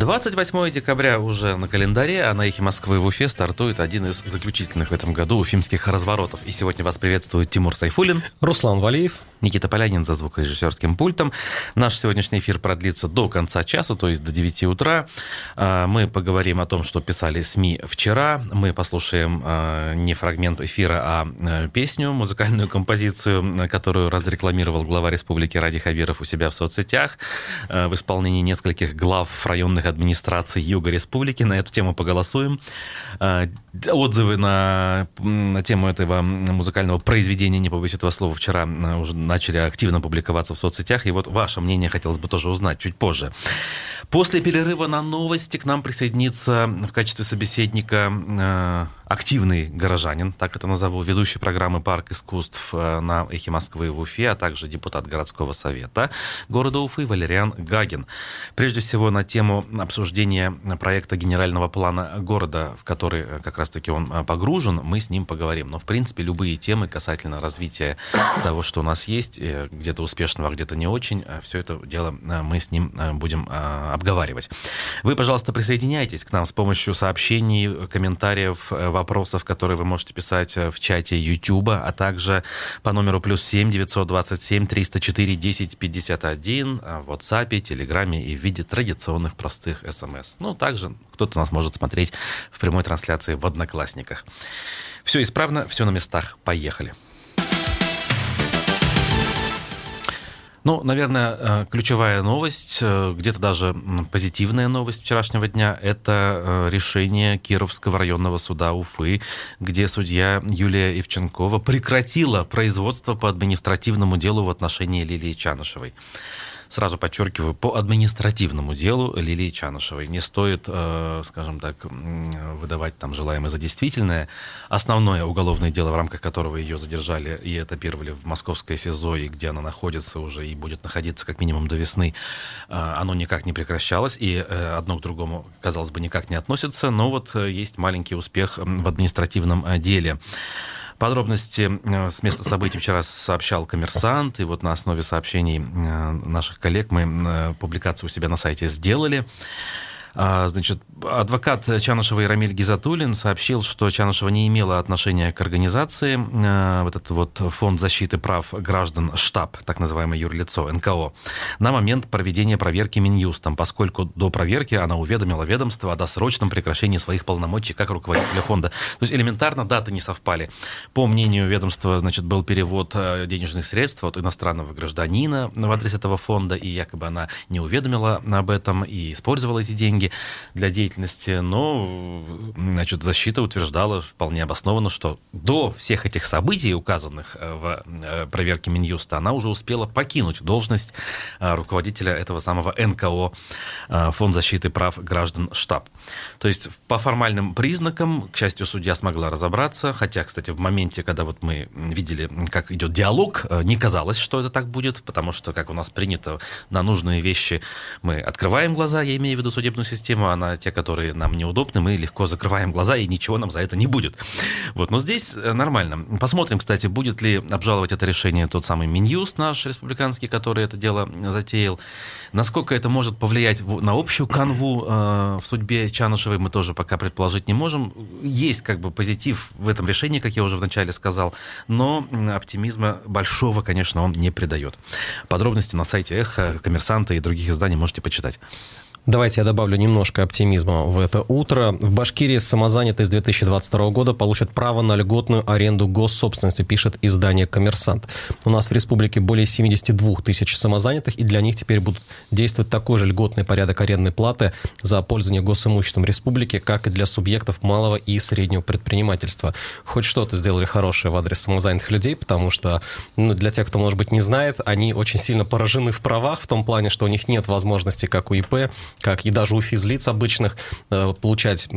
28 декабря уже на календаре, а на эхе Москвы в Уфе стартует один из заключительных в этом году уфимских разворотов. И сегодня вас приветствует Тимур Сайфулин, Руслан Валиев, Никита Полянин за звукорежиссерским пультом. Наш сегодняшний эфир продлится до конца часа, то есть до 9 утра. А, мы поговорим о том, что писали СМИ вчера. Мы послушаем а, не фрагмент эфира, а, а песню, музыкальную композицию, которую разрекламировал глава республики Ради Хабиров у себя в соцсетях в исполнении нескольких глав районных районных администраций Юга Республики. На эту тему поголосуем. А, отзывы на, на тему этого музыкального произведения, не побоюсь этого слова, вчера а, уже начали активно публиковаться в соцсетях. И вот ваше мнение хотелось бы тоже узнать чуть позже. После перерыва на новости к нам присоединится в качестве собеседника а, активный горожанин, так это назову, ведущий программы «Парк искусств» на «Эхе Москвы» в Уфе, а также депутат городского совета города Уфы Валериан Гагин. Прежде всего на тему обсуждения проекта генерального плана города, в который э, как раз-таки он э, погружен, мы с ним поговорим. Но, в принципе, любые темы касательно развития того, что у нас есть, э, где-то успешного, а где-то не очень, все это дело мы с ним будем обговаривать. Вы, пожалуйста, присоединяйтесь к нам с помощью сообщений, комментариев, вопросов, которые вы можете писать в чате YouTube, а также по номеру плюс 7 927 304 10 51 в WhatsApp, Телеграме и в виде традиционных простых смс. Ну, также кто-то нас может смотреть в прямой трансляции в Одноклассниках. Все исправно, все на местах. Поехали. Ну, наверное, э, ключевая новость, э, где-то даже позитивная новость вчерашнего дня, это э, решение Кировского районного суда Уфы, где судья Юлия Евченкова прекратила производство по административному делу в отношении Лилии Чанышевой сразу подчеркиваю, по административному делу Лилии Чанышевой. Не стоит, э, скажем так, выдавать там желаемое за действительное. Основное уголовное дело, в рамках которого ее задержали и этапировали в московское СИЗО, и где она находится уже и будет находиться как минимум до весны, э, оно никак не прекращалось, и э, одно к другому, казалось бы, никак не относится, но вот есть маленький успех в административном деле. Подробности э, с места событий вчера сообщал коммерсант, и вот на основе сообщений э, наших коллег мы э, публикацию у себя на сайте сделали. А, значит, адвокат Чанышева Ирамиль Гизатулин сообщил, что Чанышева не имела отношения к организации, э, вот этот вот фонд защиты прав граждан штаб, так называемое юрлицо, НКО, на момент проведения проверки Минюстом, поскольку до проверки она уведомила ведомство о досрочном прекращении своих полномочий как руководителя фонда. То есть элементарно даты не совпали. По мнению ведомства, значит, был перевод э, денежных средств от иностранного гражданина в адрес этого фонда, и якобы она не уведомила об этом и использовала эти деньги деньги для деятельности, но значит, защита утверждала вполне обоснованно, что до всех этих событий, указанных э, в э, проверке Минюста, она уже успела покинуть должность э, руководителя этого самого НКО, Фонд защиты прав граждан штаб. То есть по формальным признакам, к счастью, судья смогла разобраться, хотя, кстати, в моменте, когда вот мы видели, как идет диалог, не казалось, что это так будет, потому что, как у нас принято, на нужные вещи мы открываем глаза, я имею в виду судебную систему, а на те, которые нам неудобны, мы легко закрываем глаза, и ничего нам за это не будет. Вот, но здесь э, нормально. Посмотрим, кстати, будет ли обжаловать это решение тот самый Минюст наш республиканский, который это дело затеял. Насколько это может повлиять на общую канву э, в судьбе Чанушевой, мы тоже пока предположить не можем. Есть как бы позитив в этом решении, как я уже вначале сказал, но оптимизма большого, конечно, он не придает. Подробности на сайте Эхо, Коммерсанта и других изданий можете почитать. Давайте я добавлю немножко оптимизма в это утро. В Башкирии самозанятые с 2022 года получат право на льготную аренду госсобственности, пишет издание «Коммерсант». У нас в республике более 72 тысяч самозанятых, и для них теперь будут действовать такой же льготный порядок арендной платы за пользование госимуществом республики, как и для субъектов малого и среднего предпринимательства. Хоть что-то сделали хорошее в адрес самозанятых людей, потому что ну, для тех, кто, может быть, не знает, они очень сильно поражены в правах, в том плане, что у них нет возможности, как у ИП, как и даже у физлиц обычных, э, получать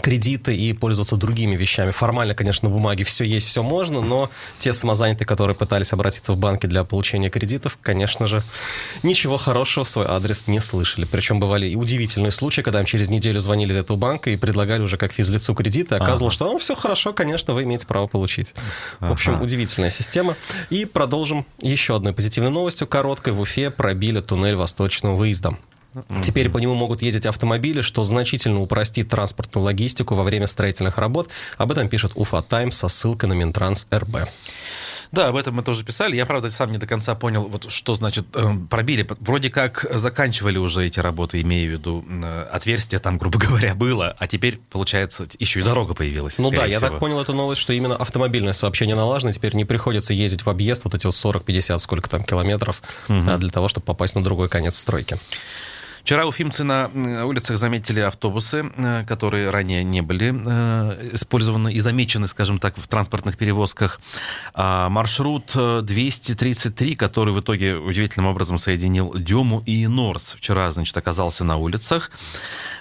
кредиты и пользоваться другими вещами. Формально, конечно, на бумаге все есть, все можно, но те самозанятые, которые пытались обратиться в банки для получения кредитов, конечно же, ничего хорошего в свой адрес не слышали. Причем бывали и удивительные случаи, когда им через неделю звонили из этого банка и предлагали уже как физлицу кредиты, оказывалось, ага. что ну, все хорошо, конечно, вы имеете право получить. Ага. В общем, удивительная система. И продолжим еще одной позитивной новостью. Короткой в Уфе пробили туннель восточным выездом. Теперь по нему могут ездить автомобили, что значительно упростит транспортную логистику во время строительных работ. Об этом пишет Уфа Таймс со ссылкой на Минтранс РБ. Да, об этом мы тоже писали. Я, правда, сам не до конца понял, вот что значит э, пробили. Вроде как заканчивали уже эти работы, имея в виду э, отверстие там, грубо говоря, было, а теперь, получается, еще и дорога появилась. Ну да, всего. я так понял эту новость, что именно автомобильное сообщение налажено, теперь не приходится ездить в объезд вот эти вот 40-50, сколько там километров, угу. для того, чтобы попасть на другой конец стройки. Вчера уфимцы на улицах заметили автобусы, э, которые ранее не были э, использованы и замечены, скажем так, в транспортных перевозках. А маршрут 233, э, который в итоге удивительным образом соединил Дему и Норс, вчера, значит, оказался на улицах.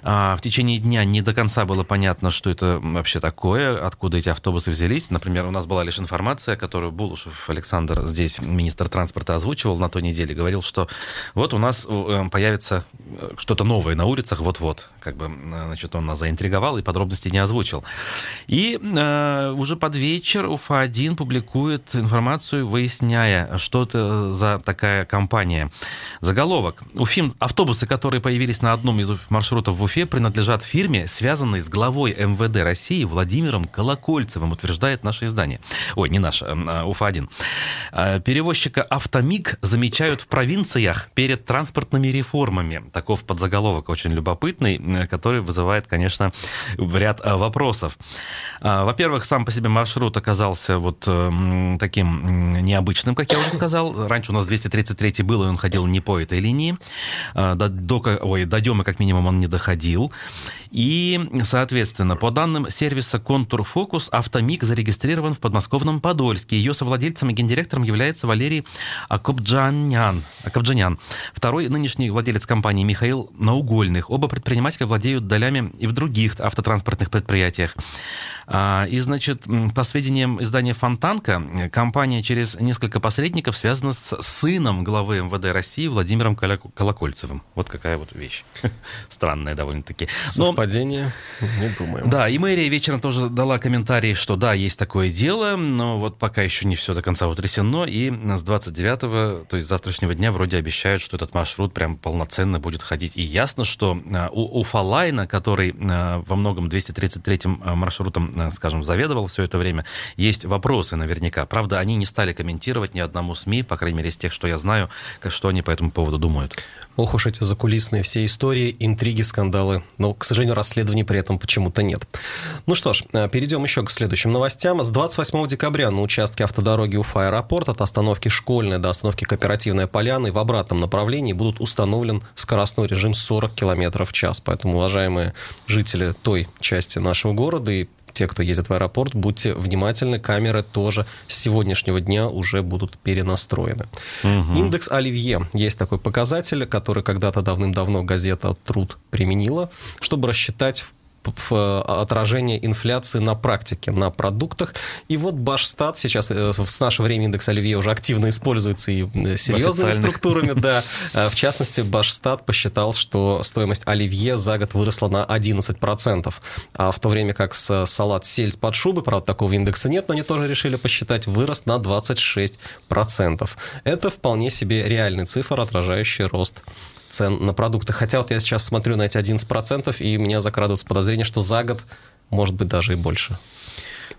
А, в течение дня не до конца было понятно, что это вообще такое, откуда эти автобусы взялись. Например, у нас была лишь информация, которую Булушев Александр, здесь министр транспорта, озвучивал на той неделе, говорил, что вот у нас появится что-то новое на улицах вот-вот. Как бы, значит, он нас заинтриговал и подробности не озвучил. И э, уже под вечер УФА-1 публикует информацию, выясняя, что это за такая компания. Заголовок. Уфим, автобусы, которые появились на одном из маршрутов в Уфе, принадлежат фирме, связанной с главой МВД России Владимиром Колокольцевым, утверждает наше издание. Ой, не наше, а, УФА-1. А, перевозчика «Автомиг» замечают в провинциях перед транспортными реформами таков подзаголовок очень любопытный, который вызывает, конечно, ряд э, вопросов. А, во-первых, сам по себе маршрут оказался вот э, таким необычным, как я уже сказал. Раньше у нас 233 был, и он ходил не по этой линии. А, до, до, ой, до Демы, как минимум, он не доходил. И, соответственно, по данным сервиса «Контур Фокус», «Автомик» зарегистрирован в подмосковном Подольске. Ее совладельцем и гендиректором является Валерий Акобджанян. Акобджанян. Второй нынешний владелец компании Михаил Наугольных. Оба предпринимателя владеют долями и в других автотранспортных предприятиях. А, и, значит, по сведениям издания «Фонтанка», компания через несколько посредников связана с сыном главы МВД России Владимиром Колокольцевым. Вот какая вот вещь. Странная довольно-таки. Но... Совпадение? Не думаю. Да, и мэрия вечером тоже дала комментарий, что да, есть такое дело, но вот пока еще не все до конца утрясено, и с 29-го, то есть завтрашнего дня, вроде обещают, что этот маршрут прям полноценно будет ходить. И ясно, что а, у Уфалайна, который а, во многом 233-м маршрутом Э, скажем, заведовал все это время, есть вопросы наверняка. Правда, они не стали комментировать ни одному СМИ, по крайней мере, из тех, что я знаю, что они по этому поводу думают. Ох уж эти закулисные все истории, интриги, скандалы. Но, к сожалению, расследований при этом почему-то нет. Ну что ж, э, перейдем еще к следующим новостям. С 28 декабря на участке автодороги Уфа-Аэропорт от остановки Школьная до остановки Кооперативная Поляна в обратном направлении будут установлен скоростной режим 40 км в час. Поэтому, уважаемые жители той части нашего города и те, кто ездит в аэропорт, будьте внимательны, камеры тоже с сегодняшнего дня уже будут перенастроены. Угу. Индекс Оливье. Есть такой показатель, который когда-то давным-давно газета «Труд» применила, чтобы рассчитать отражение инфляции на практике, на продуктах. И вот Башстат сейчас э, с нашего времени индекс Оливье уже активно используется и э, серьезными структурами, да. В частности, Башстат посчитал, что стоимость Оливье за год выросла на 11%. А в то время как с салат сельдь под шубы, правда, такого индекса нет, но они тоже решили посчитать, вырос на 26%. Это вполне себе реальный цифр, отражающий рост цен на продукты. Хотя вот я сейчас смотрю на эти 11%, и меня закрадывается подозрение, что за год может быть даже и больше.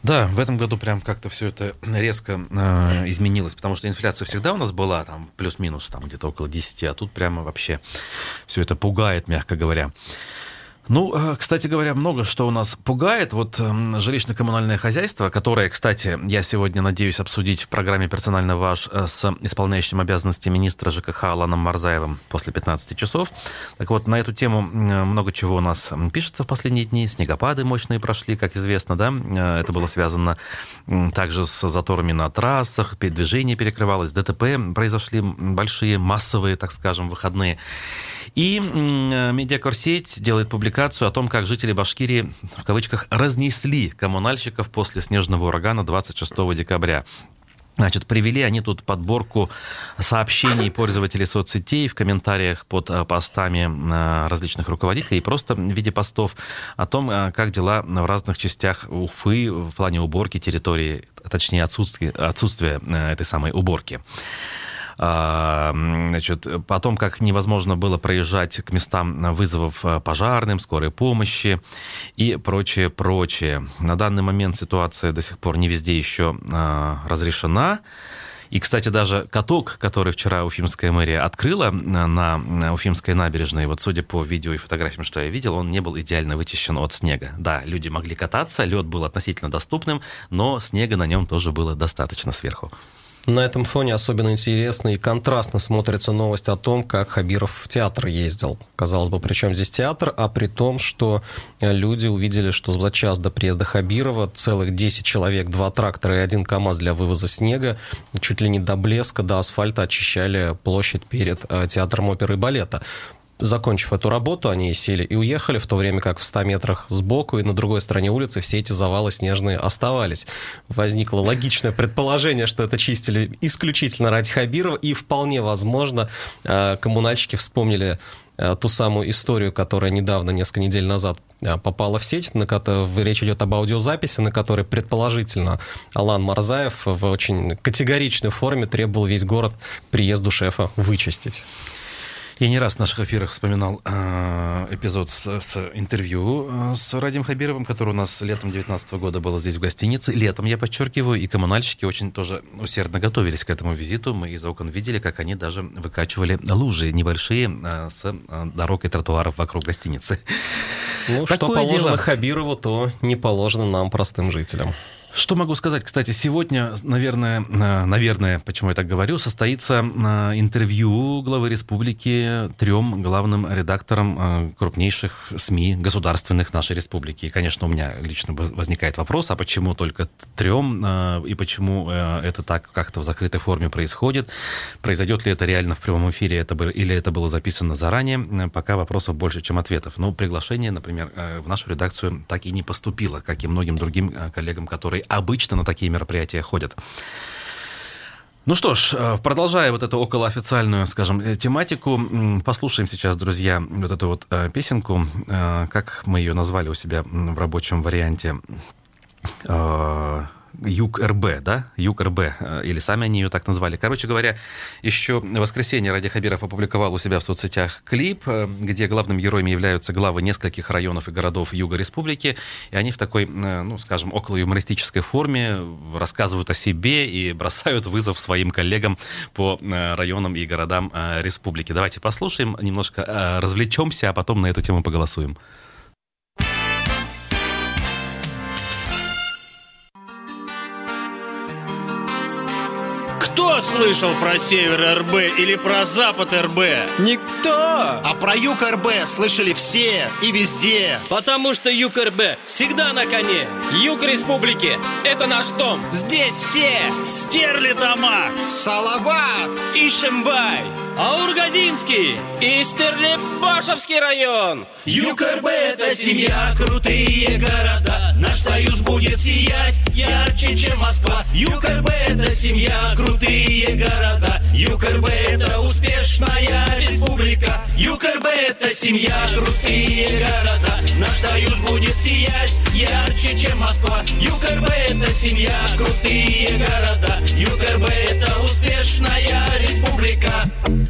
Да, в этом году прям как-то все это резко э, изменилось, потому что инфляция всегда у нас была там плюс-минус там где-то около 10, а тут прямо вообще все это пугает, мягко говоря. Ну, э, кстати говоря, много что у нас пугает. Вот эм, жилищно-коммунальное хозяйство, которое, кстати, я сегодня надеюсь обсудить в программе «Персонально ваш» э, с исполняющим обязанности министра ЖКХ Аланом Марзаевым после 15 часов. Так вот, на эту тему много чего у нас пишется в последние дни. Снегопады мощные прошли, как известно, да. Э, это было связано также с заторами на трассах, движение перекрывалось, ДТП произошли большие, массовые, так скажем, выходные. И медиакорсеть делает публикацию о том, как жители Башкирии, в кавычках, разнесли коммунальщиков после снежного урагана 26 декабря. Значит, привели они тут подборку сообщений пользователей соцсетей в комментариях под э, постами э, различных руководителей, и просто в виде постов о том, э, как дела в разных частях Уфы в плане уборки территории, точнее отсутствия, отсутствия этой самой уборки. А, значит, потом, как невозможно было проезжать к местам вызовов пожарным, скорой помощи и прочее, прочее. На данный момент ситуация до сих пор не везде еще разрешена. И, кстати, даже каток, который вчера Уфимская мэрия открыла на Уфимской набережной, вот судя по видео и фотографиям, что я видел, он не был идеально вычищен от снега. Да, люди могли кататься, лед был относительно доступным, но снега на нем тоже было достаточно сверху. На этом фоне особенно интересно и контрастно смотрится новость о том, как Хабиров в театр ездил. Казалось бы, при чем здесь театр, а при том, что люди увидели, что за час до приезда Хабирова целых 10 человек, два трактора и один КАМАЗ для вывоза снега чуть ли не до блеска, до асфальта очищали площадь перед э, театром оперы и балета. Закончив эту работу, они сели и уехали, в то время как в 100 метрах сбоку и на другой стороне улицы все эти завалы снежные оставались. Возникло логичное предположение, что это чистили исключительно ради Хабирова, и вполне возможно, э, коммунальщики вспомнили э, ту самую историю, которая недавно, несколько недель назад э, попала в сеть, на которой речь идет об аудиозаписи, на которой предположительно Алан Марзаев в очень категоричной форме требовал весь город приезду шефа вычистить. Я не раз в наших эфирах вспоминал э, эпизод с, с интервью э, с Радим Хабировым, который у нас летом 2019 года было здесь в гостинице. Летом, я подчеркиваю, и коммунальщики очень тоже усердно готовились к этому визиту. Мы из окон видели, как они даже выкачивали лужи небольшие э, с э, дорог и тротуаров вокруг гостиницы. Ну, Такое что положено дело. Хабирову, то не положено нам, простым жителям. Что могу сказать? Кстати, сегодня, наверное, э, наверное, почему я так говорю, состоится э, интервью главы республики трем главным редакторам э, крупнейших СМИ государственных нашей республики. И, конечно, у меня лично возникает вопрос, а почему только трем и почему это так как-то в закрытой форме происходит? Произойдет ли это реально в прямом эфире это бы, или это было записано заранее? Пока вопросов больше, чем ответов. Но приглашение, например, в нашу редакцию так и не поступило, как и многим другим коллегам, которые обычно на такие мероприятия ходят. Ну что ж, э, продолжая вот эту околоофициальную, скажем, э, тематику, послушаем сейчас, друзья, вот эту вот э, песенку, как мы ее назвали у себя в рабочем варианте ЮК-РБ, да, ЮК-РБ, э, или сами они ее так назвали. Короче говоря, еще в воскресенье Ради Хабиров опубликовал у себя в соцсетях клип, э, где главными героями являются главы нескольких районов и городов Юга Республики, и они в такой, э, ну, скажем, около юмористической форме рассказывают о себе и бросают вызов своим коллегам по районам и городам республики. Давайте послушаем, немножко развлечемся, а потом на эту тему поголосуем. Слышал про север РБ или про запад РБ? Никто! А про юг РБ слышали все и везде. Потому что юг РБ всегда на коне. Юг республики – это наш дом. Здесь все. Стерлитамак. Салават. И Шимбай. Аургазинский и Стерлибашевский район. ЮКРБ – это семья, крутые города. Наш союз будет сиять ярче, чем Москва. ЮКРБ – это семья, крутые города. ЮКРБ – это успешная республика. ЮКРБ – это семья, крутые города. Наш союз будет сиять ярче, чем Москва. ЮКРБ – это семья, крутые города. ЮКРБ – это успешная республика.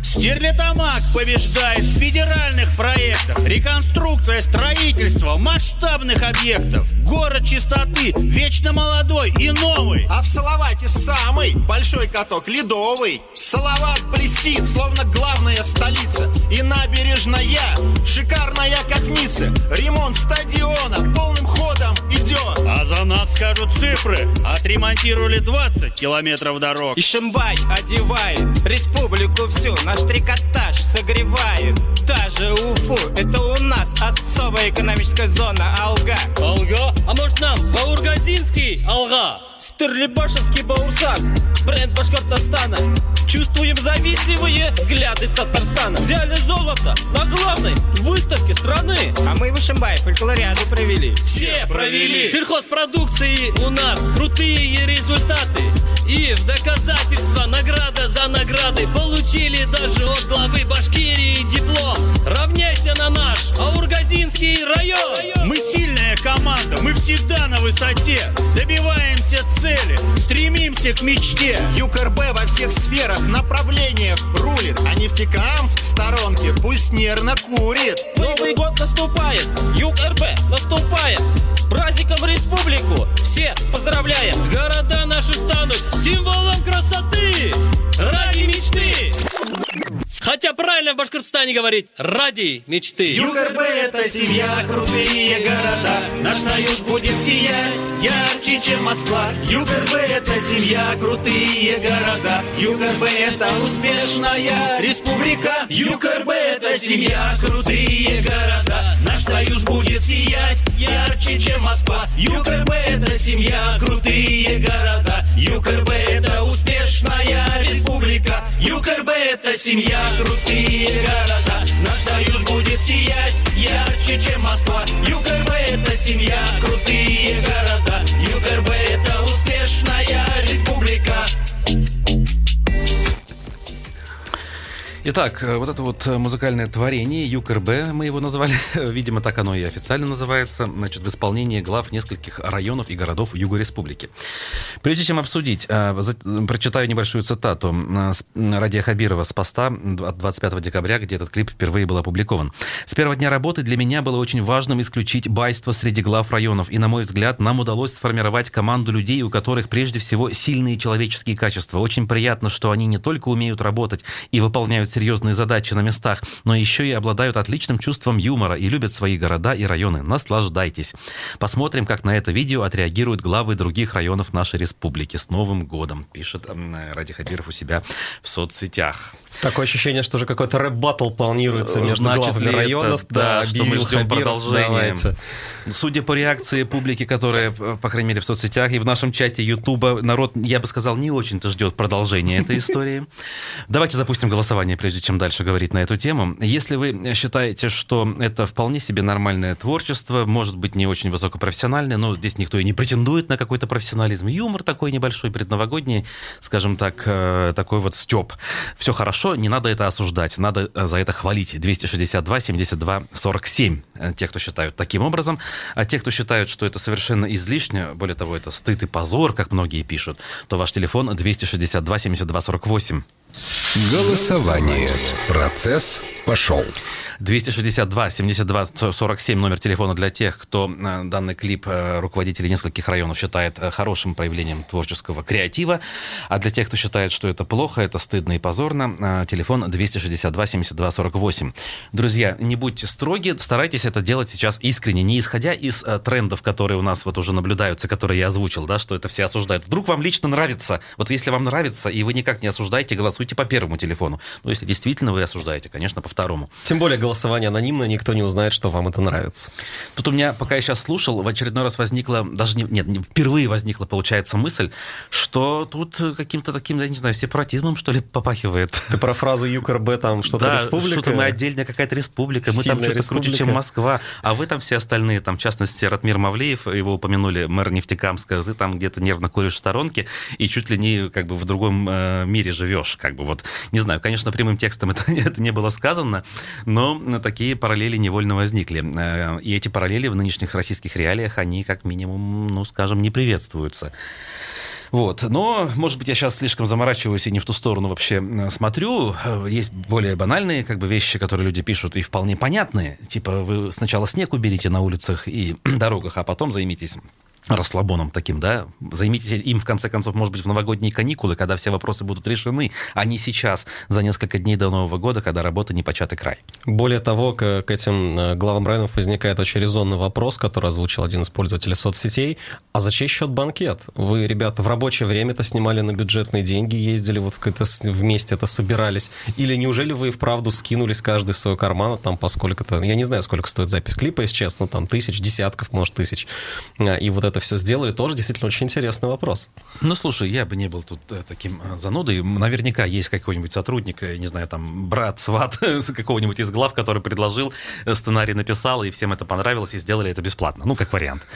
Стерлитамак побеждает в федеральных проектах. Реконструкция, строительство масштабных объектов. Город чистоты, вечно молодой и новый. А в Салавате самый большой каток ледовый. Салават блестит, словно главная столица. И набережная, шикарная как Ницца. Ремонт стадиона полным ходом идет. А за нас скажут цифры. Отремонтировали 20 километров дорог. И Шимбай одевает республику всю. Наш трикотаж согревает даже Уфу. Это у нас особая экономическая зона Алга. Алга? А может нам Баургазинский Алга? Стерлибашевский Баурсан, бренд Башкортостана. Чувствуем завистливые взгляды Татарстана. Взяли золото на главной выставке страны. А мы в Ишимбай фольклориаду провели. Все провели. Сельхозпродукции у нас крутые результаты. И в доказательство награда за награды Получили даже от главы Башкирии диплом Равняйся на наш Аургазинский район Мы сильная команда мы всегда на высоте. Добиваемся цели, стремимся к мечте. ЮКРБ во всех сферах, направлениях рулит. А нефтекамск в сторонке пусть нервно курит. Новый год наступает, Юг РБ наступает. С праздником республику все поздравляем. Города наши станут символом красоты Ради мечты Хотя правильно в Башкортостане говорить ради мечты ЮКРБ это семья, крутые города. Наш союз будет сиять ярче, чем Москва. ЮКРБ это семья, крутые города. ЮКРБ это успешная республика. ЮКРБ это семья, крутые города. Наш союз будет сиять ярче, чем Москва. ЮКРБ это семья, крутые Это семья, крутые города. Наш союз будет сиять ярче, чем Москва. ЮКРБ это семья, крутые Итак, э, вот это вот э, музыкальное творение ЮКРБ, мы его назвали, видимо, так оно и официально называется, значит, в исполнении глав нескольких районов и городов Юга Республики. Прежде чем обсудить, э, прочитаю небольшую цитату Радия Хабирова с поста от 25 декабря, где этот клип впервые был опубликован. «С первого дня работы для меня было очень важным исключить байство среди глав районов, и, на мой взгляд, нам удалось сформировать команду людей, у которых прежде всего сильные человеческие качества. Очень приятно, что они не только умеют работать и выполняют серьезные задачи на местах, но еще и обладают отличным чувством юмора и любят свои города и районы. Наслаждайтесь. Посмотрим, как на это видео отреагируют главы других районов нашей республики. С Новым годом, пишет Ради Хабиров у себя в соцсетях. Такое ощущение, что уже какой-то рэп-баттл планируется между Значит главами ли это, районов. да, что мы ждем Хабиров. продолжения. Давайте. Судя по реакции публики, которая, по крайней мере, в соцсетях и в нашем чате Ютуба, народ, я бы сказал, не очень-то ждет продолжения этой истории. Давайте запустим голосование, прежде чем дальше говорить на эту тему. Если вы считаете, что это вполне себе нормальное творчество, может быть, не очень высокопрофессиональное, но здесь никто и не претендует на какой-то профессионализм. Юмор такой небольшой, предновогодний, скажем так, э, такой вот степ. Все хорошо, не надо это осуждать, надо э, за это хвалить. 262 72 47. э, Те, кто считают таким образом. А те, кто считают, что это совершенно излишне, более того, это стыд и позор, как многие пишут, то ваш телефон 262 72 48. Голосование. Процесс пошел. 262 72 47 номер телефона для тех, кто э, данный клип э, руководители нескольких районов считает э, хорошим проявлением творческого креатива, а для тех, кто считает, что это плохо, это стыдно и позорно, телефон 262 72 48. Друзья, не будьте строги, старайтесь это делать сейчас искренне, не исходя из трендов, которые у нас вот уже наблюдаются, которые я озвучил, да, что это все осуждают. Вдруг вам лично нравится, вот если вам нравится, и вы никак не осуждаете, голосуйте по первому телефону. Но если действительно вы осуждаете, конечно, по второму. Тем более голосование анонимно, никто не узнает, что вам это нравится. Тут у меня, пока я сейчас слушал, в очередной раз возникла, даже не, нет, не- впервые возникла, получается, мысль, что тут каким-то таким, я не знаю, сепаратизмом, что ли, попахивает. Ты про фразу ЮКРБ там что-то да, республика? что-то мы отдельная какая-то республика, мы там что-то круче, чем республика. Москва, а вы там все остальные, там, в частности, Ратмир Мавлеев, его упомянули, мэр Нефтекамска, ты там где-то нервно куришь в сторонке и чуть ли не как бы в другом э, мире живешь, как бы вот, не знаю, конечно, прямым текстом это, это не было сказано, но такие параллели невольно возникли. Э, И эти параллели в нынешних российских реалиях, они как минимум, ну, скажем, не приветствуются. Вот. Но, может быть, я сейчас слишком заморачиваюсь и не в ту сторону вообще э, смотрю. Э, Есть более банальные как бы, вещи, которые люди пишут, и вполне понятные. Типа, вы сначала снег уберите на улицах и дорогах, а потом займитесь расслабоном таким, да, займитесь им, в конце концов, может быть, в новогодние каникулы, когда все вопросы будут решены, а не сейчас, за несколько дней до Нового года, когда работа не початый край. Более того, к, к этим э, главам районов возникает очень резонный вопрос, который озвучил один из пользователей соцсетей. А за чей счет банкет? Вы, ребята, в рабочее время это снимали на бюджетные деньги, ездили вот с- вместе это собирались? Или неужели вы и вправду скинулись каждый из своего кармана там по сколько-то... Я не знаю, сколько стоит запись клипа, если честно, там тысяч, десятков, может, тысяч. А, И вот это все сделали, тоже действительно очень интересный вопрос. Ну, слушай, я бы не был тут э, таким э, занудой. Наверняка есть какой-нибудь сотрудник, не знаю, там, брат, сват какого-нибудь из глав, который предложил, сценарий написал, и всем это понравилось, и сделали это бесплатно. Ну, как вариант.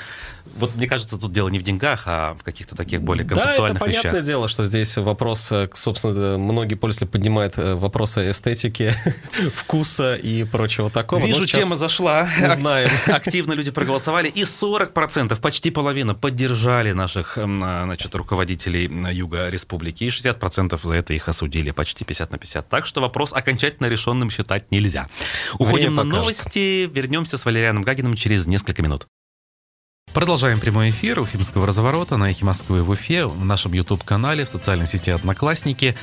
Вот мне кажется, тут дело не в деньгах, а в каких-то таких более концептуальных да, это понятное вещах. дело, что здесь вопрос, собственно, многие пользователи поднимают вопросы эстетики, вкуса и прочего такого. Вижу, тема зашла. Знаем. Активно люди проголосовали, и 40%, почти половина, поддержали наших значит, руководителей Юга Республики, и 60% за это их осудили, почти 50 на 50. Так что вопрос окончательно решенным считать нельзя. Уходим Время на покажет. новости, вернемся с Валерианом Гагиным через несколько минут. Продолжаем прямой эфир Уфимского разворота на Эхе Москвы в Уфе, в нашем YouTube-канале, в социальной сети «Одноклассники».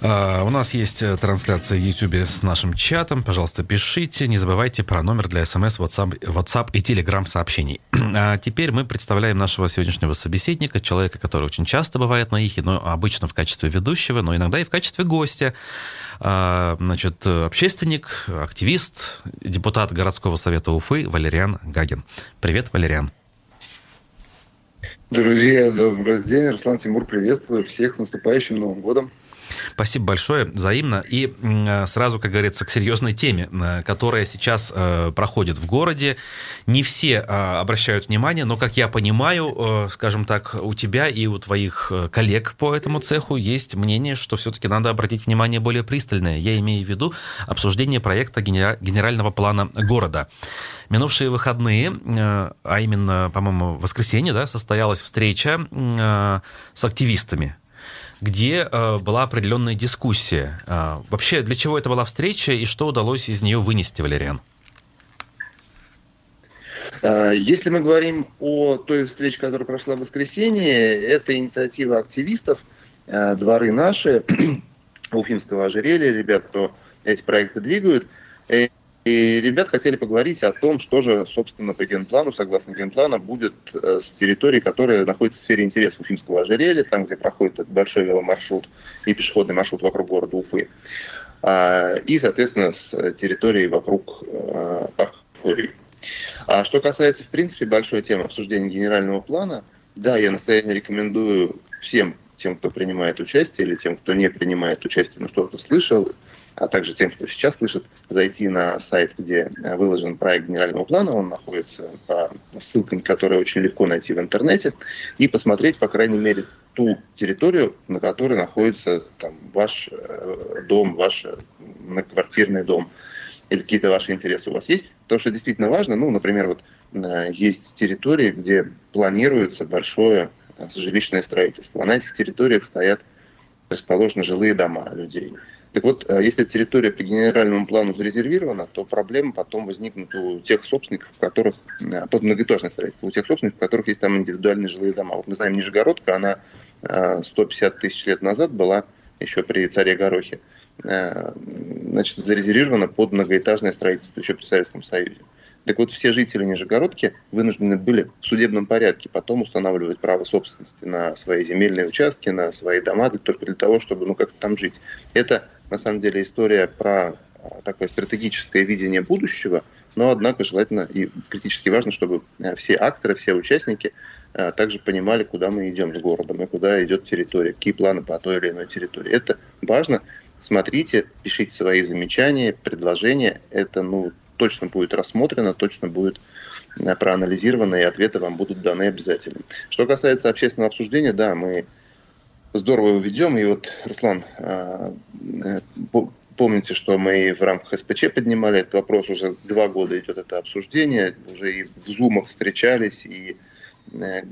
А, у нас есть э, трансляция в YouTube с нашим чатом. Пожалуйста, пишите. Не забывайте про номер для смс, WhatsApp, WhatsApp и Telegram сообщений. А теперь мы представляем нашего сегодняшнего собеседника, человека, который очень часто бывает на Ихе, но обычно в качестве ведущего, но иногда и в качестве гостя. А, значит, общественник, активист, депутат городского совета Уфы Валериан Гагин. Привет, Валериан. Друзья, добрый день. Руслан Тимур, приветствую всех с наступающим Новым годом. Спасибо большое, взаимно. И э, сразу, как говорится, к серьезной теме, э, которая сейчас э, проходит в городе. Не все обращают внимание, но, как я понимаю, скажем так, у тебя и у твоих коллег по этому цеху есть мнение, что все-таки надо обратить внимание более пристальное. Я имею в виду обсуждение проекта генерального плана города. Минувшие выходные, а именно, по-моему, воскресенье, да, состоялась встреча с активистами где э, была определенная дискуссия. Э, вообще, для чего это была встреча и что удалось из нее вынести, Валериан? Э, если мы говорим о той встрече, которая прошла в воскресенье, это инициатива активистов э, «Дворы наши», Уфимского ожерелья, ребят, кто эти проекты двигают. Э, и ребят хотели поговорить о том, что же, собственно, по генплану, согласно генплану, будет э, с территорией, которая находится в сфере интереса Уфимского ожерелья, там, где проходит этот большой веломаршрут и пешеходный маршрут вокруг города Уфы. А, и, соответственно, с территорией вокруг э, парка. А что касается, в принципе, большой темы обсуждения генерального плана, да, я настоятельно рекомендую всем тем, кто принимает участие, или тем, кто не принимает участие, но что-то слышал, а также тем, кто сейчас слышит, зайти на сайт, где э, выложен проект генерального плана, он находится по ссылкам, которые очень легко найти в интернете, и посмотреть, по крайней мере, ту территорию, на которой находится там, ваш э, дом, ваш э, многоквартирный дом, или какие-то ваши интересы у вас есть. То, что действительно важно, ну, например, вот есть территории, где планируется большое жилищное строительство. А на этих территориях стоят расположены жилые дома людей. Так вот, э, если территория по генеральному плану зарезервирована, то проблемы потом возникнут у тех собственников, у которых, э, под многоэтажное строительство, у тех собственников, у которых есть там индивидуальные жилые дома. Вот мы знаем, Нижегородка, она 150 э, тысяч лет назад была еще при царе Горохе, значит, зарезервирована под многоэтажное строительство еще при Советском Союзе. Так вот, все жители Нижегородки вынуждены были в судебном порядке потом устанавливать право собственности на свои земельные участки, на свои дома, только для того, чтобы ну, как-то там жить. Это, на самом деле, история про а, такое стратегическое видение будущего, но, однако, желательно и критически важно, чтобы а, все акторы, все участники а, также понимали, куда мы идем с городом и куда идет территория, какие планы по той или иной территории. Это важно. Смотрите, пишите свои замечания, предложения. Это ну, точно будет рассмотрено, точно будет э, проанализировано, и ответы вам будут даны обязательно. Что касается общественного обсуждения, да, мы здорово его ведем. И вот, Руслан, э, э, помните, что мы в рамках СПЧ поднимали этот вопрос, уже два года идет это обсуждение, уже и в зумах встречались, и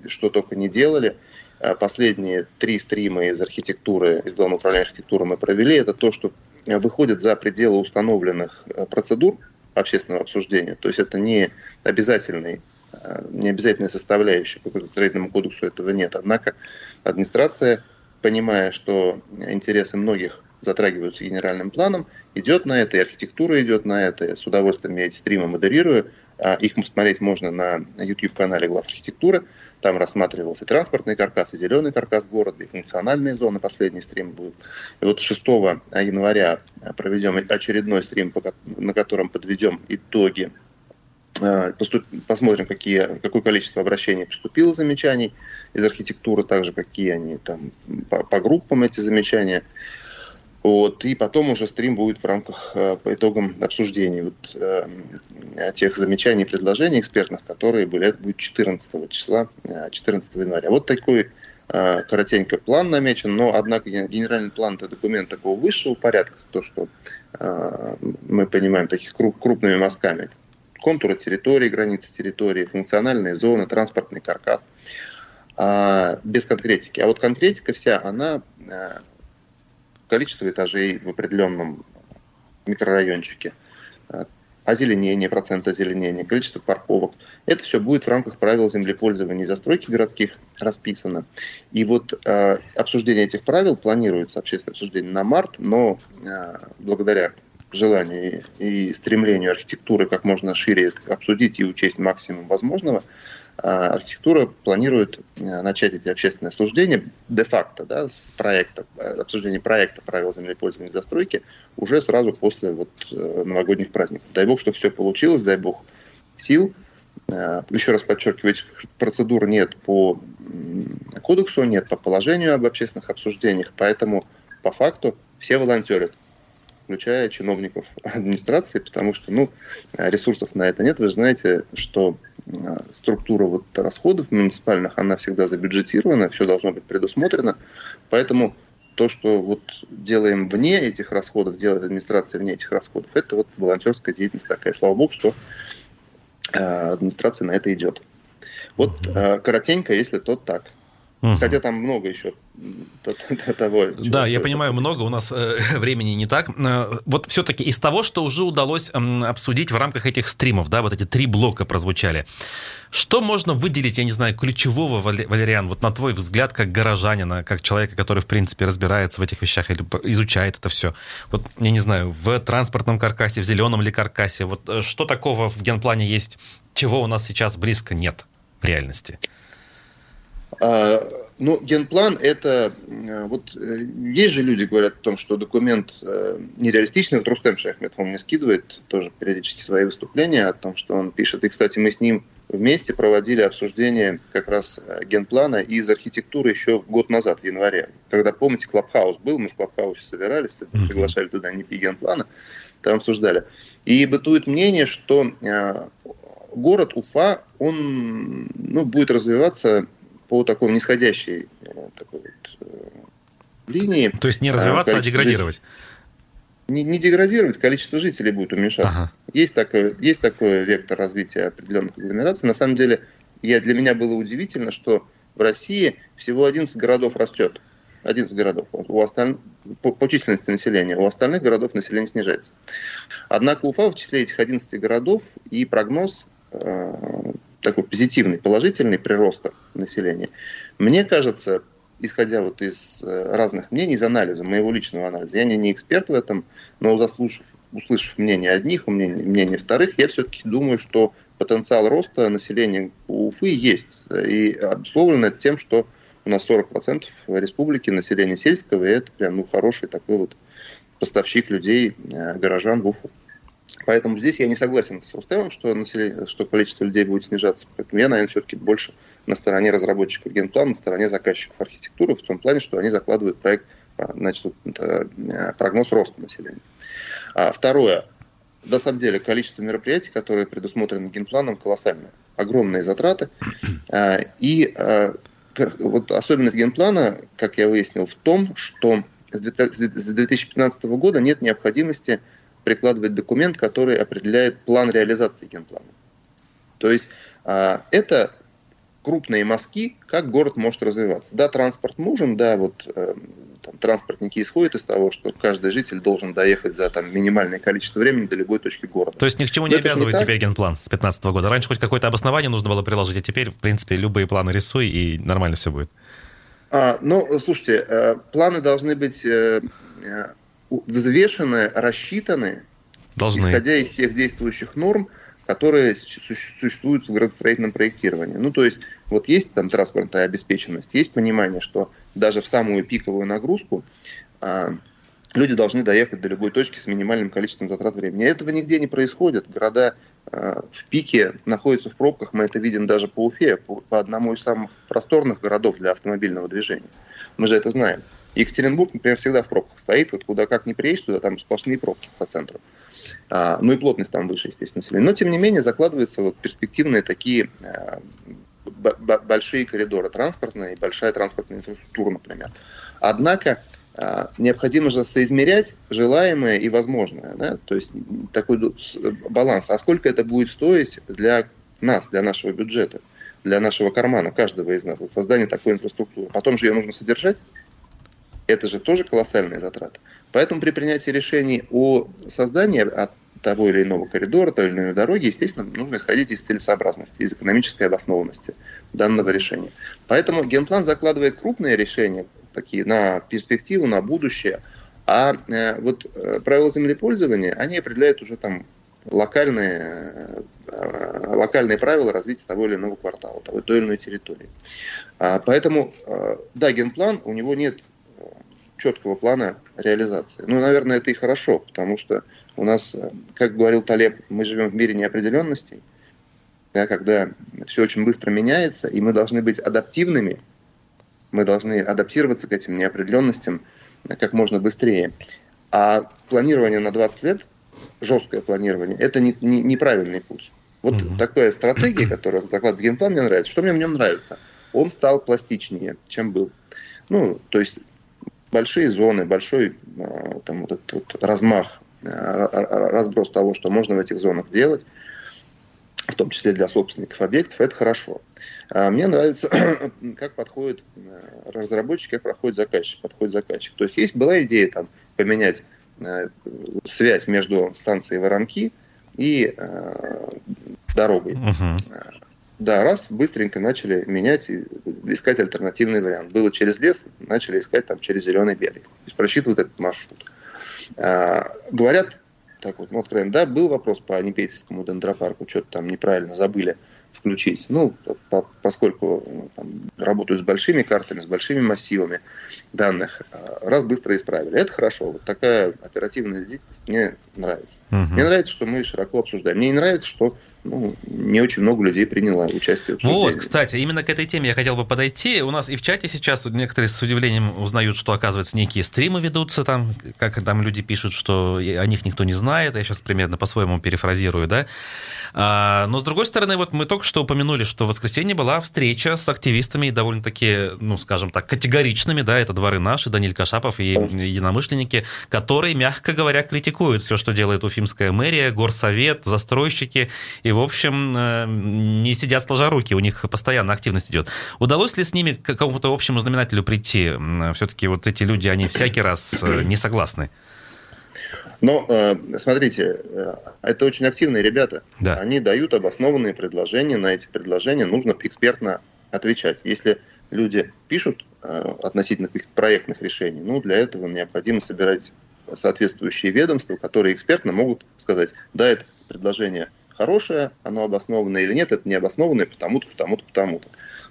что только не делали. А последние три стрима из архитектуры, из Главного управления архитектуры мы провели. Это то, что выходит за пределы установленных процедур, общественного обсуждения. То есть это не обязательный э, не обязательная составляющая по строительному кодексу этого нет. Однако администрация, понимая, что интересы многих затрагиваются генеральным планом, идет на это, и архитектура идет на это. Я с удовольствием я эти стримы модерирую. А их смотреть можно на YouTube-канале Глав архитектуры. Там рассматривался транспортный каркас, и зеленый каркас города, и функциональные зоны. Последний стрим будет. И вот 6 января проведем очередной стрим, на котором подведем итоги поступ... Посмотрим, какие, какое количество обращений поступило замечаний из архитектуры, также какие они там по, по группам эти замечания. Вот, и потом уже стрим будет в рамках э, по итогам обсуждений вот, э, тех замечаний и предложений экспертных, которые были, это будет 14 числа, 14 января. Вот такой э, коротенько план намечен, но, однако, генеральный план – это документ такого высшего порядка, то, что э, мы понимаем таких круп, крупными мазками контуры территории, границы территории, функциональные зоны, транспортный каркас. А, без конкретики. А вот конкретика вся, она а, количество этажей в определенном микрорайончике, а, озеленение, процент озеленения, количество парковок. Это все будет в рамках правил землепользования и застройки городских расписано. И вот э, обсуждение этих правил планируется, общественное обсуждение на март, но э, благодаря желанию и стремлению архитектуры как можно шире обсудить и учесть максимум возможного, а, архитектура планирует а, начать эти общественные обсуждения де-факто, да, с проекта, э, обсуждения проекта правил землепользования и застройки уже сразу после вот, э, новогодних праздников. Дай бог, что все получилось, дай бог сил. Э, еще раз подчеркиваю, процедур нет по кодексу, нет по положению об общественных обсуждениях, поэтому по факту все волонтерят включая чиновников администрации, потому что ну, ресурсов на это нет. Вы же знаете, что а, структура вот расходов муниципальных, она всегда забюджетирована, все должно быть предусмотрено. Поэтому то, что вот делаем вне этих расходов, делает администрация вне этих расходов, это вот волонтерская деятельность такая. Слава богу, что а, администрация на это идет. Вот а, коротенько, если то так. Угу. Хотя там много еще того. Да, я понимаю, много, у нас э, времени не так. Э, вот все-таки из того, что уже удалось э, обсудить в рамках этих стримов, да, вот эти три блока прозвучали, что можно выделить, я не знаю, ключевого, Валериан, вот на твой взгляд, как горожанина, как человека, который, в принципе, разбирается в этих вещах или изучает это все? Вот, я не знаю, в транспортном каркасе, в зеленом ли каркасе, вот э, что такого в генплане есть, чего у нас сейчас близко нет в реальности? А, ну, генплан это... Э, вот э, есть же люди, говорят о том, что документ э, нереалистичный. Вот Рустем Шахмет, он мне скидывает тоже периодически свои выступления о том, что он пишет. И, кстати, мы с ним вместе проводили обсуждение как раз генплана из архитектуры еще год назад, в январе. Когда, помните, Клабхаус был, мы в Клабхаусе собирались, приглашали туда НИПИ генплана, там обсуждали. И бытует мнение, что город Уфа, он ну, будет развиваться по такой нисходящей э, такой вот, э, линии. То есть не развиваться, а деградировать? Не, не деградировать, количество жителей будет уменьшаться. Ага. Есть, такой, есть такой вектор развития определенных агломераций. На самом деле, я, для меня было удивительно, что в России всего 11 городов растет. 11 городов. У осталь... по, по численности населения. У остальных городов население снижается. Однако Уфа в числе этих 11 городов и прогноз э, такой позитивный, положительный прироста населения. Мне кажется, исходя вот из э, разных мнений, из анализа, моего личного анализа, я не, не эксперт в этом, но заслушав, услышав мнение одних, мнение, мнение вторых, я все-таки думаю, что потенциал роста населения Уфы есть. И обусловлено тем, что у нас 40% республики населения сельского, и это прям ну, хороший такой вот поставщик людей, э, горожан в Уфу. Поэтому здесь я не согласен с Рустемом, что, население, что количество людей будет снижаться. Поэтому я, наверное, все-таки больше на стороне разработчиков генплана, на стороне заказчиков архитектуры, в том плане, что они закладывают проект, а, значит, э, прогноз роста населения. А второе. На самом деле, количество мероприятий, которые предусмотрены генпланом, колоссальное. Огромные затраты. А, и а, вот особенность генплана, как я выяснил, в том, что с 2015 года нет необходимости прикладывать документ, который определяет план реализации генплана. То есть а, это крупные мазки, как город может развиваться. Да, транспорт нужен, да, вот э, там, транспортники исходят из того, что каждый житель должен доехать за там, минимальное количество времени до любой точки города. То есть ни к чему не Но обязывает не теперь генплан с 2015 года. Раньше хоть какое-то обоснование нужно было приложить, а теперь, в принципе, любые планы рисуй, и нормально все будет. А, ну, слушайте, э, планы должны быть э, взвешены, рассчитаны, Должны. исходя из тех действующих норм, которые существуют в градостроительном проектировании. Ну, то есть, вот есть там транспортная обеспеченность, есть понимание, что даже в самую пиковую нагрузку а, люди должны доехать до любой точки с минимальным количеством затрат времени. Этого нигде не происходит. Города в пике находится в пробках, мы это видим даже по Уфе, по, по одному из самых просторных городов для автомобильного движения. Мы же это знаем. Екатеринбург, например, всегда в пробках стоит, вот куда как не приедешь туда, там сплошные пробки по центру. А, ну и плотность там выше, естественно, населения. Но, тем не менее, закладываются вот перспективные такие а, большие коридоры транспортные, большая транспортная инфраструктура, например. Однако а, необходимо же соизмерять желаемое и возможное. Да? То есть такой баланс. А сколько это будет стоить для нас, для нашего бюджета, для нашего кармана, каждого из нас, вот создание такой инфраструктуры. Потом же ее нужно содержать. Это же тоже колоссальные затраты. Поэтому при принятии решений о создании того или иного коридора, той или иной дороги, естественно, нужно исходить из целесообразности, из экономической обоснованности данного решения. Поэтому генплан закладывает крупные решения, такие на перспективу, на будущее, а э, вот э, правила землепользования, они определяют уже там локальные, э, локальные правила развития того или иного квартала, того, той или иной территории. А, поэтому, э, да, генплан, у него нет четкого плана реализации. Ну, наверное, это и хорошо, потому что у нас, э, как говорил Талеб, мы живем в мире неопределенностей, да, когда все очень быстро меняется, и мы должны быть адаптивными, мы должны адаптироваться к этим неопределенностям как можно быстрее. А планирование на 20 лет, жесткое планирование, это не, не, неправильный путь. Вот угу. такая стратегия, которую закладывает генплан, мне нравится. Что мне в нем нравится? Он стал пластичнее, чем был. Ну, то есть большие зоны, большой а, там, вот этот вот размах разброс того, что можно в этих зонах делать, в том числе для собственников объектов, это хорошо. А мне нравится, как подходит разработчик, как проходит заказчик, подходит заказчик. То есть есть была идея там поменять связь между станцией Воронки и э, дорогой. Uh-huh. Да, раз, быстренько начали менять и искать альтернативный вариант. Было через лес, начали искать там через зеленый берег. То есть просчитывают этот маршрут. А, говорят, так вот, ну, откровенно, да, был вопрос по Непейцевскому дендропарку, что-то там неправильно забыли включить. Ну, по, поскольку ну, там, работаю с большими картами, с большими массивами данных, а, раз быстро исправили. Это хорошо. Вот такая оперативная деятельность мне нравится. Угу. Мне нравится, что мы широко обсуждаем. Мне не нравится, что ну, не очень много людей приняло участие в Вот, кстати, именно к этой теме я хотел бы подойти. У нас и в чате сейчас некоторые с удивлением узнают, что, оказывается, некие стримы ведутся там, как там люди пишут, что о них никто не знает. Я сейчас примерно по-своему перефразирую, да. А, но, с другой стороны, вот мы только что упомянули, что в воскресенье была встреча с активистами довольно-таки, ну, скажем так, категоричными, да, это дворы наши, Даниль Кашапов и единомышленники, которые, мягко говоря, критикуют все, что делает Уфимская мэрия, горсовет, застройщики и в общем, э, не сидят сложа руки, у них постоянно активность идет. Удалось ли с ними к какому-то общему знаменателю прийти? Все-таки вот эти люди, они всякий раз э, не согласны. Но э, смотрите, это очень активные ребята. Да. Они дают обоснованные предложения. На эти предложения нужно экспертно отвечать. Если люди пишут относительно каких-то проектных решений, ну, для этого необходимо собирать соответствующие ведомства, которые экспертно могут сказать, да, это предложение хорошее, оно обоснованное или нет, это не обоснованное потому-то, потому-то, потому-то.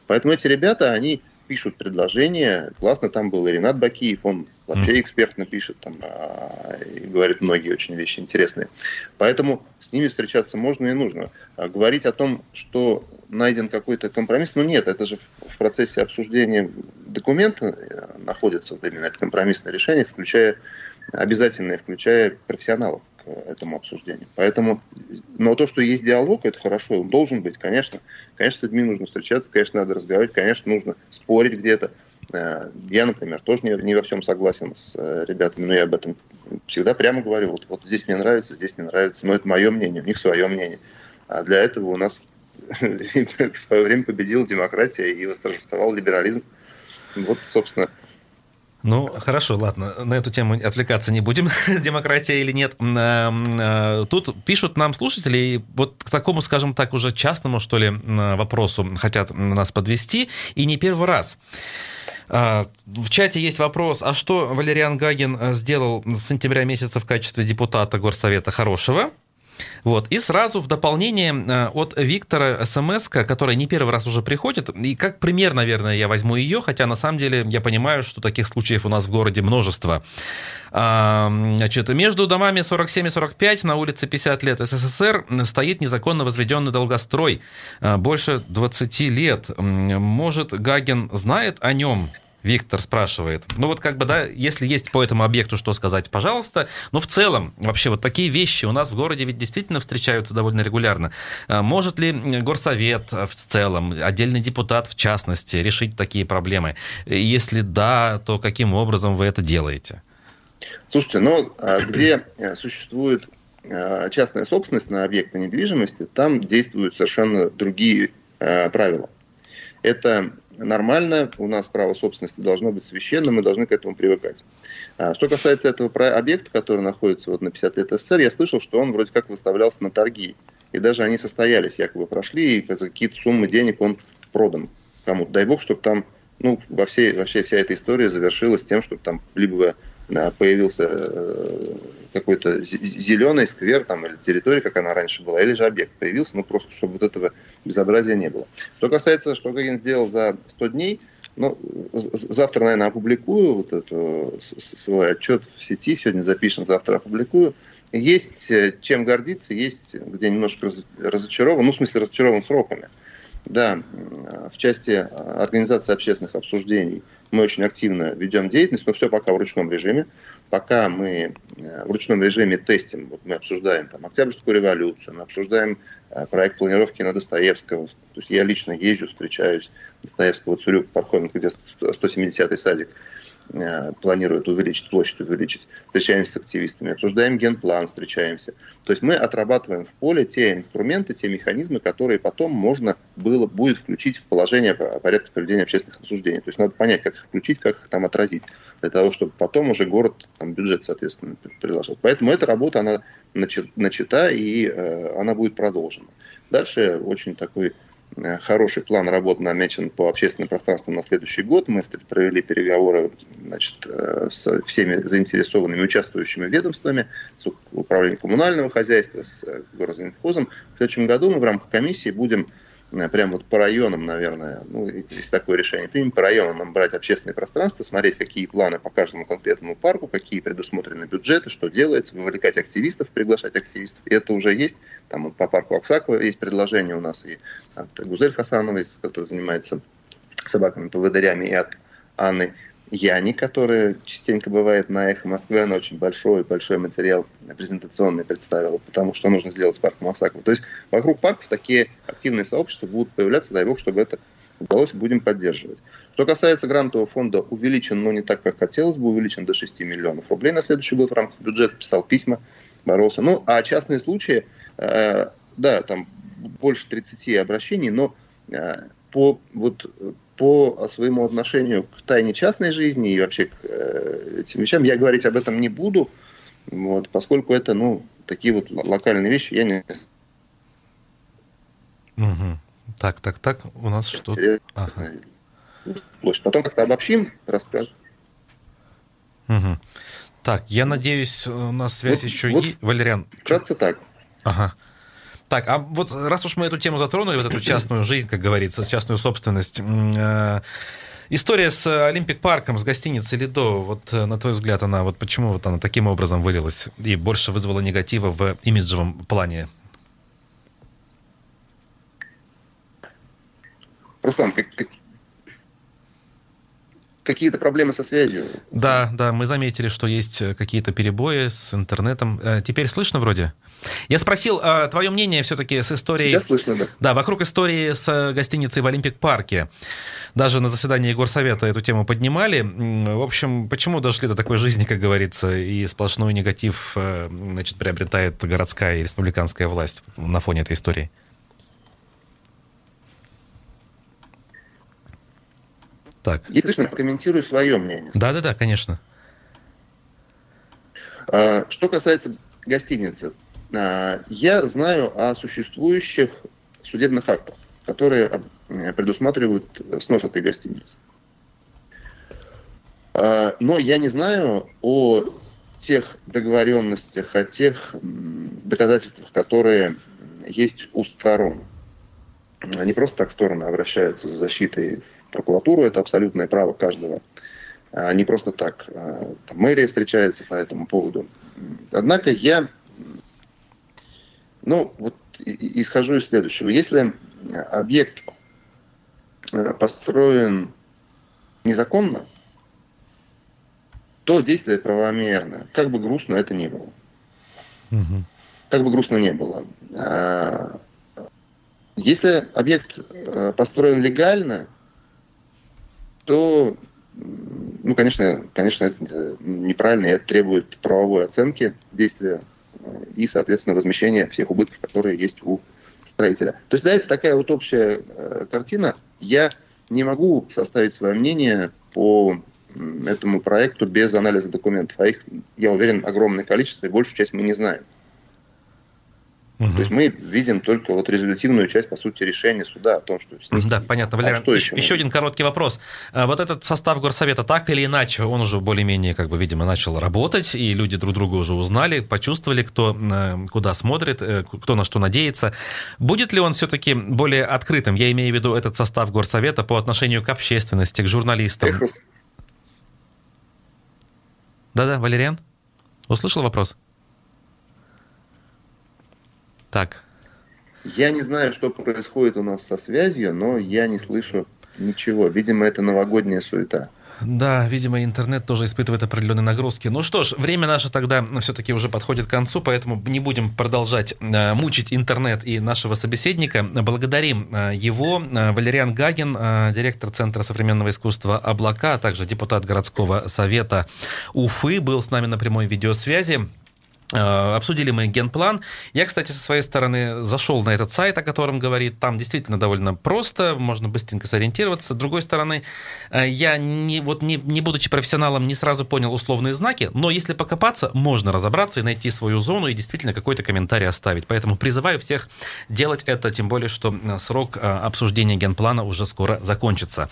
Поэтому эти ребята, они пишут предложения. Классно там был и Ренат Бакиев, он вообще экспертно пишет, там, а, и говорит многие очень вещи интересные. Поэтому с ними встречаться можно и нужно. А говорить о том, что найден какой-то компромисс, ну нет, это же в, процессе обсуждения документа э, находится вот именно это компромиссное решение, включая обязательное, включая профессионалов этому обсуждению. Поэтому, но то, что есть диалог, это хорошо, он должен быть, конечно. Конечно, с людьми нужно встречаться, конечно, надо разговаривать, конечно, нужно спорить где-то. Э, я, например, тоже не, не во всем согласен с э, ребятами, но я об этом всегда прямо говорю. Вот, вот здесь мне нравится, здесь не нравится, но это мое мнение, у них свое мнение. А для этого у нас в свое время победила демократия и восторжествовал либерализм. Вот, собственно, ну, хорошо, ладно, на эту тему отвлекаться не будем, демократия или нет. Э, тут пишут нам слушатели, и вот к такому, скажем так, уже частному, что ли, вопросу хотят нас подвести, и не первый раз. А, в чате есть вопрос, а что Валериан Гагин сделал с сентября месяца в качестве депутата Горсовета хорошего? Вот. И сразу в дополнение э, от Виктора смс которая не первый раз уже приходит. И как пример, наверное, я возьму ее, хотя на самом деле я понимаю, что таких случаев у нас в городе множество. А, значит, между домами 47 и 45 на улице 50 лет СССР стоит незаконно возведенный долгострой. Э, больше 20 лет. Может, Гаген знает о нем? Виктор спрашивает. Ну вот как бы, да, если есть по этому объекту что сказать, пожалуйста. Но в целом, вообще вот такие вещи у нас в городе ведь действительно встречаются довольно регулярно. А может ли горсовет в целом, отдельный депутат в частности, решить такие проблемы? Если да, то каким образом вы это делаете? Слушайте, ну а где э, существует э, частная собственность на объекты недвижимости, там действуют совершенно другие э, правила. Это нормально, у нас право собственности должно быть священным, мы должны к этому привыкать. А, что касается этого объекта, который находится вот на 50 лет СССР, я слышал, что он вроде как выставлялся на торги. И даже они состоялись, якобы прошли, и за какие-то суммы денег он продан кому-то. Дай бог, чтобы там, ну, во всей, вообще вся эта история завершилась тем, чтобы там либо а, появился э, какой-то зеленый сквер там, или территория, как она раньше была, или же объект появился, ну просто чтобы вот этого безобразия не было. Что касается, что Гагин сделал за 100 дней, ну, завтра, наверное, опубликую вот эту, свой отчет в сети, сегодня запишем, завтра опубликую. Есть э, чем гордиться, есть где немножко разочарован, ну, в смысле, разочарован сроками. Да, в части организации общественных обсуждений мы очень активно ведем деятельность, но все пока в ручном режиме пока мы э, в ручном режиме тестим, вот мы обсуждаем там Октябрьскую революцию, мы обсуждаем э, проект планировки на Достоевского. То есть я лично езжу, встречаюсь Достоевского, Цурюк, Пархоменко, где 170-й садик э, планирует увеличить, площадь увеличить. Встречаемся с активистами, обсуждаем генплан, встречаемся. То есть мы отрабатываем в поле те инструменты, те механизмы, которые потом можно было, будет включить в положение порядка проведения общественных обсуждений. То есть надо понять, как их включить, как их там отразить для того, чтобы потом уже город там, бюджет, соответственно, приложил. Поэтому эта работа, она начата, и э, она будет продолжена. Дальше очень такой э, хороший план работы намечен по общественным пространствам на следующий год. Мы провели переговоры значит, э, с всеми заинтересованными участвующими ведомствами, с управлением коммунального хозяйства, с э, городзавинхозом. В следующем году мы в рамках комиссии будем Э, прям вот по районам, наверное, ну, есть такое решение, примем по районам нам брать общественное пространство, смотреть, какие планы по каждому конкретному парку, какие предусмотрены бюджеты, что делается, вовлекать активистов, приглашать активистов. И это уже есть. Там по парку Аксакова есть предложение у нас и от Гузель Хасановой, который занимается собаками-поводырями, и от Анны Яни, которая частенько бывает на «Эхо Москвы», она очень большой, большой материал презентационный представила, потому что нужно сделать с парком Осакова. То есть вокруг парков такие активные сообщества будут появляться, дай бог, чтобы это удалось, будем поддерживать. Что касается грантового фонда, увеличен, но не так, как хотелось бы, увеличен до 6 миллионов рублей на следующий год в рамках бюджета, писал письма, боролся. Ну, а частные случаи, э, да, там больше 30 обращений, но э, по вот по своему отношению к тайне частной жизни и вообще к э, этим вещам я говорить об этом не буду, вот, поскольку это, ну, такие вот локальные вещи я не... Угу. Так, так, так, у нас. Ага. Площадь. Потом как-то обобщим, расскажем. Угу. Так, я надеюсь, у нас связь вот, еще вот и... Валериан. Вкратце так. Ага. Так, а вот раз уж мы эту тему затронули, вот эту частную жизнь, как говорится, частную собственность, э, история с Олимпик парком, с гостиницей Лидо, вот э, на твой взгляд, она вот почему вот она таким образом вылилась и больше вызвала негатива в имиджевом плане? Руслан, как, как, какие-то проблемы со связью? Да, да, мы заметили, что есть э, какие-то перебои с интернетом. Теперь слышно вроде? Я спросил а, твое мнение все-таки с историей... Сейчас слышно, да. Да, вокруг истории с э, гостиницей в Олимпик-парке. Даже на заседании Горсовета эту тему поднимали. В общем, почему дошли до такой жизни, как говорится, и сплошной негатив э, значит, приобретает городская и республиканская власть на фоне этой истории? Так. Если слышно, прокомментирую свое мнение. Да-да-да, конечно. А, что касается гостиницы, а, я знаю о существующих судебных актах, которые предусматривают снос этой гостиницы. А, но я не знаю о тех договоренностях, о тех доказательствах, которые есть у сторон. Не просто так стороны обращаются за защитой в прокуратуру, это абсолютное право каждого. А не просто так там, мэрия встречается по этому поводу. Однако я ну, вот исхожу из следующего. Если объект э, построен незаконно, то действие правомерно, как бы грустно это ни было. Угу. Как бы грустно не было. А, если объект э, построен легально, то, ну, конечно, конечно, это э, неправильно, и это требует правовой оценки действия и, соответственно, возмещение всех убытков, которые есть у строителя. То есть, да, это такая вот общая э, картина. Я не могу составить свое мнение по этому проекту без анализа документов, а их, я уверен, огромное количество, и большую часть мы не знаем. Угу. То есть мы видим только вот резолютивную часть, по сути, решения суда о том, что снести. Да, понятно, Валерий. А что еще, еще один короткий вопрос. А вот этот состав горсовета так или иначе, он уже более-менее, как бы, видимо, начал работать, и люди друг друга уже узнали, почувствовали, кто э, куда смотрит, э, кто на что надеется. Будет ли он все-таки более открытым? Я имею в виду этот состав горсовета по отношению к общественности, к журналистам. Да-да, Валериан? Услышал вопрос? Так. Я не знаю, что происходит у нас со связью, но я не слышу ничего. Видимо, это новогодняя суета. Да, видимо, интернет тоже испытывает определенные нагрузки. Ну что ж, время наше тогда все-таки уже подходит к концу, поэтому не будем продолжать э, мучить интернет и нашего собеседника. Благодарим э, его. Э, Валериан Гагин, директор Центра современного искусства «Облака», а также депутат городского совета Уфы, был с нами на прямой видеосвязи. Э, обсудили мы генплан. Я, кстати, со своей стороны зашел на этот сайт, о котором говорит. Там действительно довольно просто, можно быстренько сориентироваться. С другой стороны, э, я, не, вот не, не будучи профессионалом, не сразу понял условные знаки, но если покопаться, можно разобраться и найти свою зону и действительно какой-то комментарий оставить. Поэтому призываю всех делать это, тем более, что э, срок обсуждения генплана уже скоро закончится.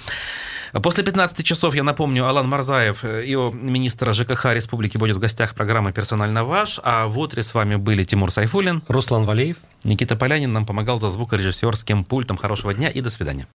После 15 часов, я напомню, Алан Марзаев, его министра ЖКХ Республики, будет в гостях программы «Персонально ваш», а в утре с вами были Тимур Сайфулин, Руслан Валеев, Никита Полянин нам помогал за звукорежиссерским пультом. Хорошего дня и до свидания.